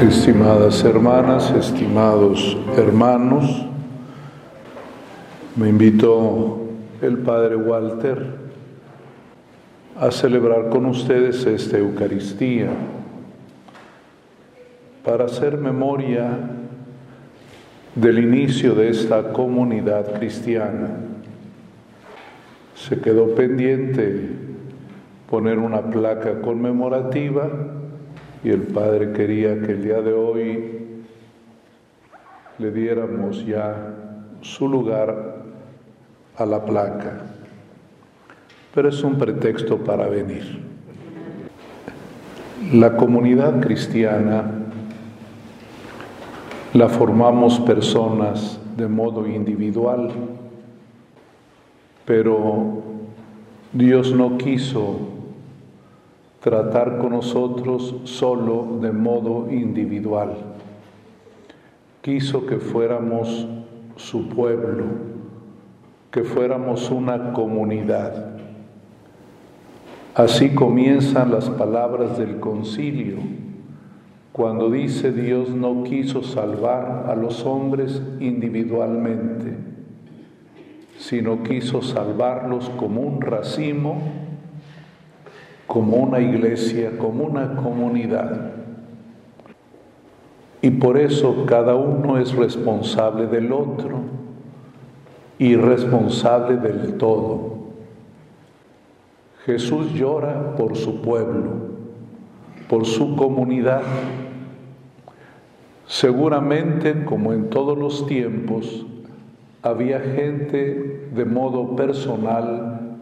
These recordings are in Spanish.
Estimadas hermanas, estimados hermanos, me invitó el Padre Walter a celebrar con ustedes esta Eucaristía para hacer memoria del inicio de esta comunidad cristiana. Se quedó pendiente poner una placa conmemorativa y el Padre quería que el día de hoy le diéramos ya su lugar a la placa. Pero es un pretexto para venir. La comunidad cristiana la formamos personas de modo individual, pero Dios no quiso tratar con nosotros solo de modo individual. Quiso que fuéramos su pueblo, que fuéramos una comunidad. Así comienzan las palabras del concilio, cuando dice Dios no quiso salvar a los hombres individualmente, sino quiso salvarlos como un racimo como una iglesia, como una comunidad. Y por eso cada uno es responsable del otro y responsable del todo. Jesús llora por su pueblo, por su comunidad. Seguramente, como en todos los tiempos, había gente de modo personal,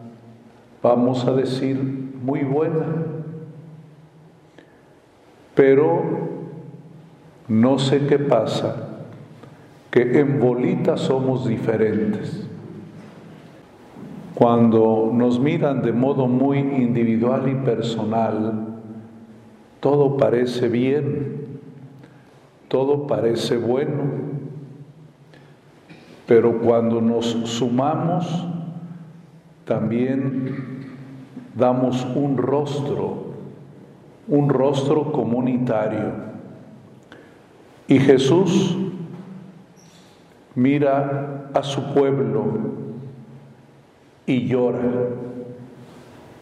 vamos a decir, muy buena, pero no sé qué pasa, que en bolita somos diferentes. Cuando nos miran de modo muy individual y personal, todo parece bien, todo parece bueno, pero cuando nos sumamos, también damos un rostro, un rostro comunitario. Y Jesús mira a su pueblo y llora.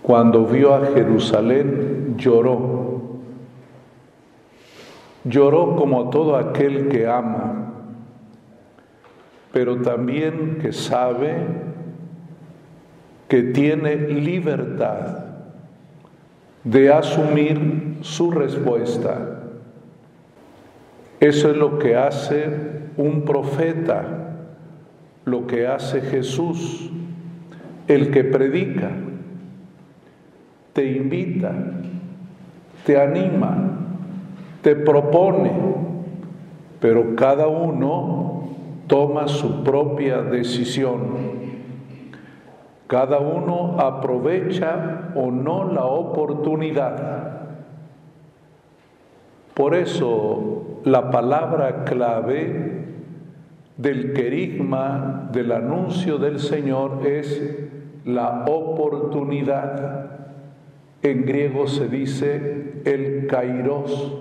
Cuando vio a Jerusalén, lloró. Lloró como todo aquel que ama, pero también que sabe que tiene libertad de asumir su respuesta. Eso es lo que hace un profeta, lo que hace Jesús, el que predica, te invita, te anima, te propone, pero cada uno toma su propia decisión. Cada uno aprovecha o no la oportunidad. Por eso la palabra clave del querigma, del anuncio del Señor es la oportunidad. En griego se dice el kairos,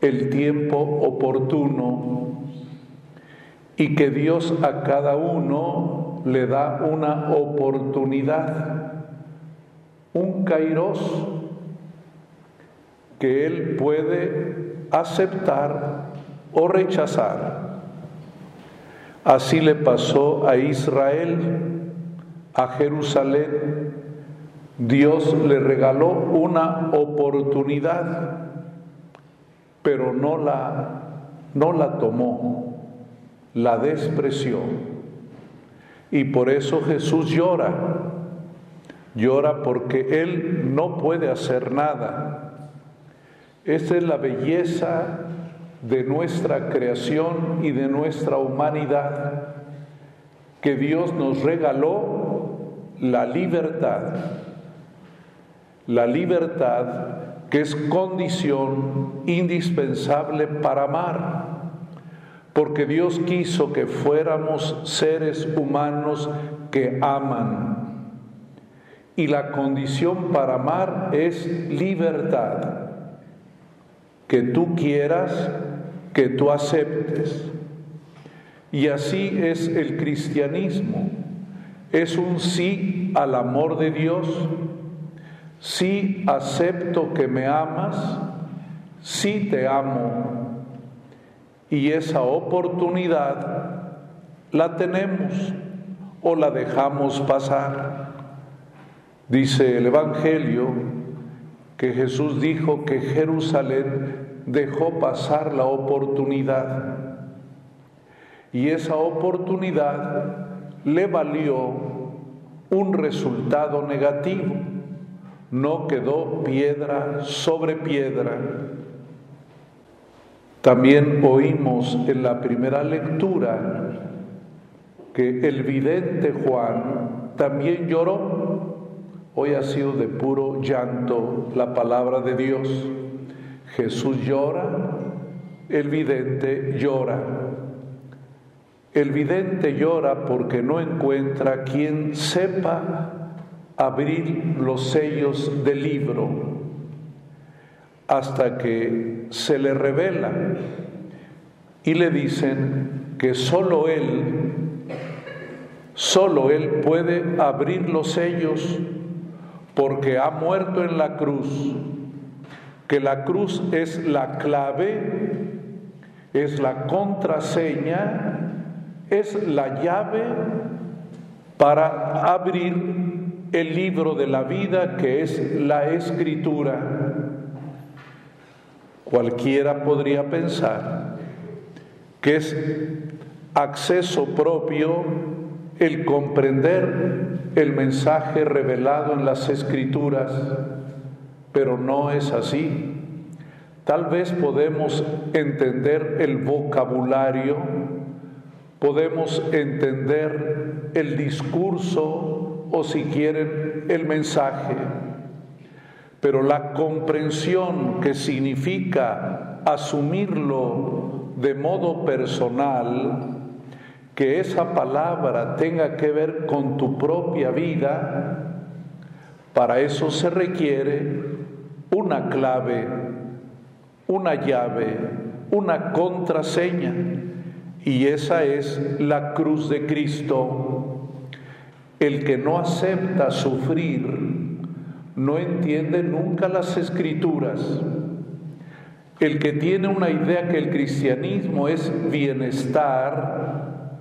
el tiempo oportuno, y que Dios a cada uno le da una oportunidad, un kairos que él puede aceptar o rechazar. Así le pasó a Israel, a Jerusalén. Dios le regaló una oportunidad, pero no la, no la tomó, la despreció. Y por eso Jesús llora. Llora porque Él no puede hacer nada. Esta es la belleza de nuestra creación y de nuestra humanidad, que Dios nos regaló la libertad. La libertad que es condición indispensable para amar porque Dios quiso que fuéramos seres humanos que aman. Y la condición para amar es libertad, que tú quieras, que tú aceptes. Y así es el cristianismo. Es un sí al amor de Dios, sí acepto que me amas, sí te amo. Y esa oportunidad la tenemos o la dejamos pasar. Dice el Evangelio que Jesús dijo que Jerusalén dejó pasar la oportunidad y esa oportunidad le valió un resultado negativo. No quedó piedra sobre piedra. También oímos en la primera lectura que el vidente Juan también lloró. Hoy ha sido de puro llanto la palabra de Dios. Jesús llora, el vidente llora. El vidente llora porque no encuentra quien sepa abrir los sellos del libro hasta que se le revela y le dicen que solo él, solo él puede abrir los sellos porque ha muerto en la cruz, que la cruz es la clave, es la contraseña es la llave para abrir el libro de la vida que es la escritura. Cualquiera podría pensar que es acceso propio el comprender el mensaje revelado en las escrituras, pero no es así. Tal vez podemos entender el vocabulario podemos entender el discurso o si quieren el mensaje, pero la comprensión que significa asumirlo de modo personal, que esa palabra tenga que ver con tu propia vida, para eso se requiere una clave, una llave, una contraseña. Y esa es la cruz de Cristo. El que no acepta sufrir no entiende nunca las escrituras. El que tiene una idea que el cristianismo es bienestar,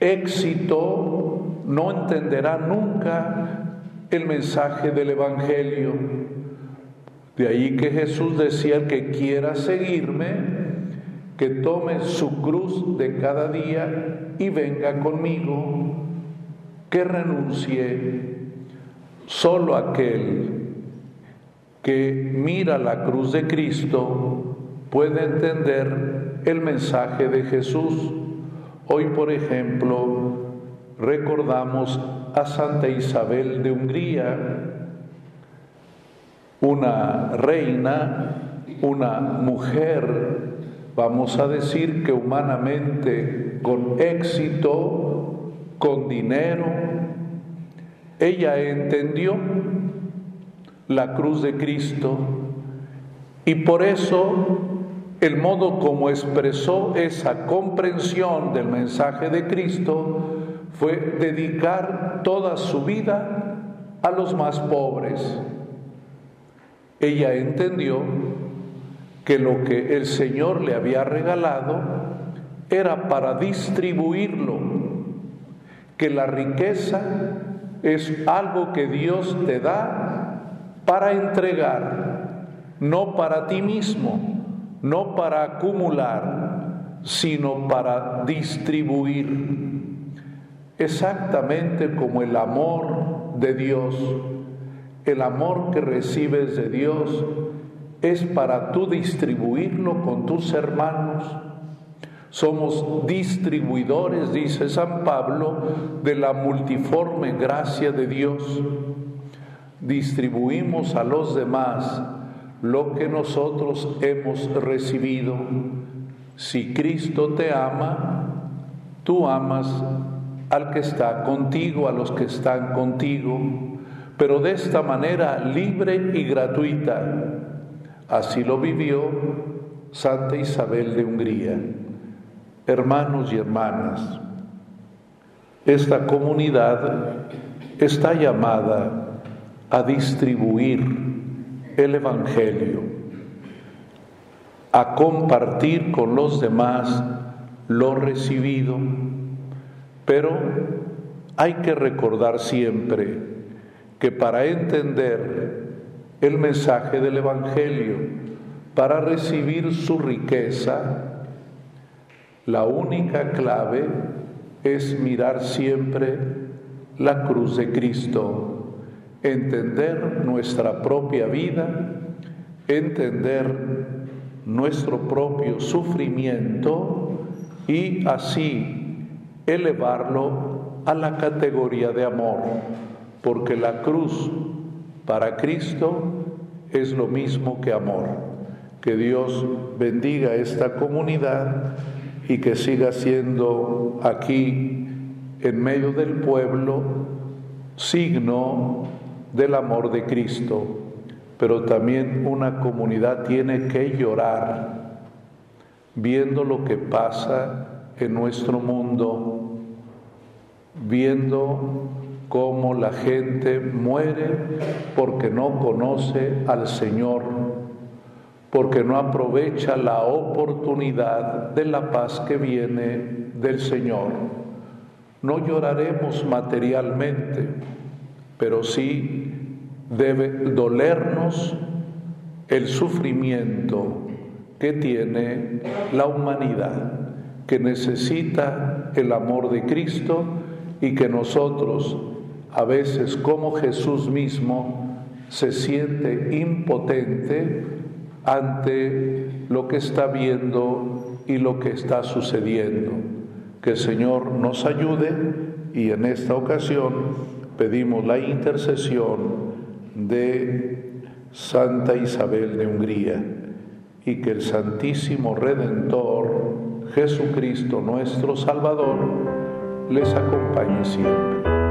éxito, no entenderá nunca el mensaje del Evangelio. De ahí que Jesús decía, que quiera seguirme, que tome su cruz de cada día y venga conmigo, que renuncie. Solo aquel que mira la cruz de Cristo puede entender el mensaje de Jesús. Hoy, por ejemplo, recordamos a Santa Isabel de Hungría, una reina, una mujer vamos a decir que humanamente, con éxito, con dinero, ella entendió la cruz de Cristo y por eso el modo como expresó esa comprensión del mensaje de Cristo fue dedicar toda su vida a los más pobres. Ella entendió que lo que el Señor le había regalado era para distribuirlo, que la riqueza es algo que Dios te da para entregar, no para ti mismo, no para acumular, sino para distribuir. Exactamente como el amor de Dios, el amor que recibes de Dios es para tú distribuirlo con tus hermanos. Somos distribuidores, dice San Pablo, de la multiforme gracia de Dios. Distribuimos a los demás lo que nosotros hemos recibido. Si Cristo te ama, tú amas al que está contigo, a los que están contigo, pero de esta manera libre y gratuita Así lo vivió Santa Isabel de Hungría. Hermanos y hermanas, esta comunidad está llamada a distribuir el Evangelio, a compartir con los demás lo recibido, pero hay que recordar siempre que para entender el mensaje del Evangelio, para recibir su riqueza, la única clave es mirar siempre la cruz de Cristo, entender nuestra propia vida, entender nuestro propio sufrimiento y así elevarlo a la categoría de amor, porque la cruz para Cristo es lo mismo que amor. Que Dios bendiga esta comunidad y que siga siendo aquí, en medio del pueblo, signo del amor de Cristo. Pero también una comunidad tiene que llorar viendo lo que pasa en nuestro mundo, viendo cómo la gente muere porque no conoce al Señor, porque no aprovecha la oportunidad de la paz que viene del Señor. No lloraremos materialmente, pero sí debe dolernos el sufrimiento que tiene la humanidad, que necesita el amor de Cristo y que nosotros a veces como Jesús mismo se siente impotente ante lo que está viendo y lo que está sucediendo. Que el Señor nos ayude y en esta ocasión pedimos la intercesión de Santa Isabel de Hungría y que el Santísimo Redentor, Jesucristo nuestro Salvador, les acompañe siempre.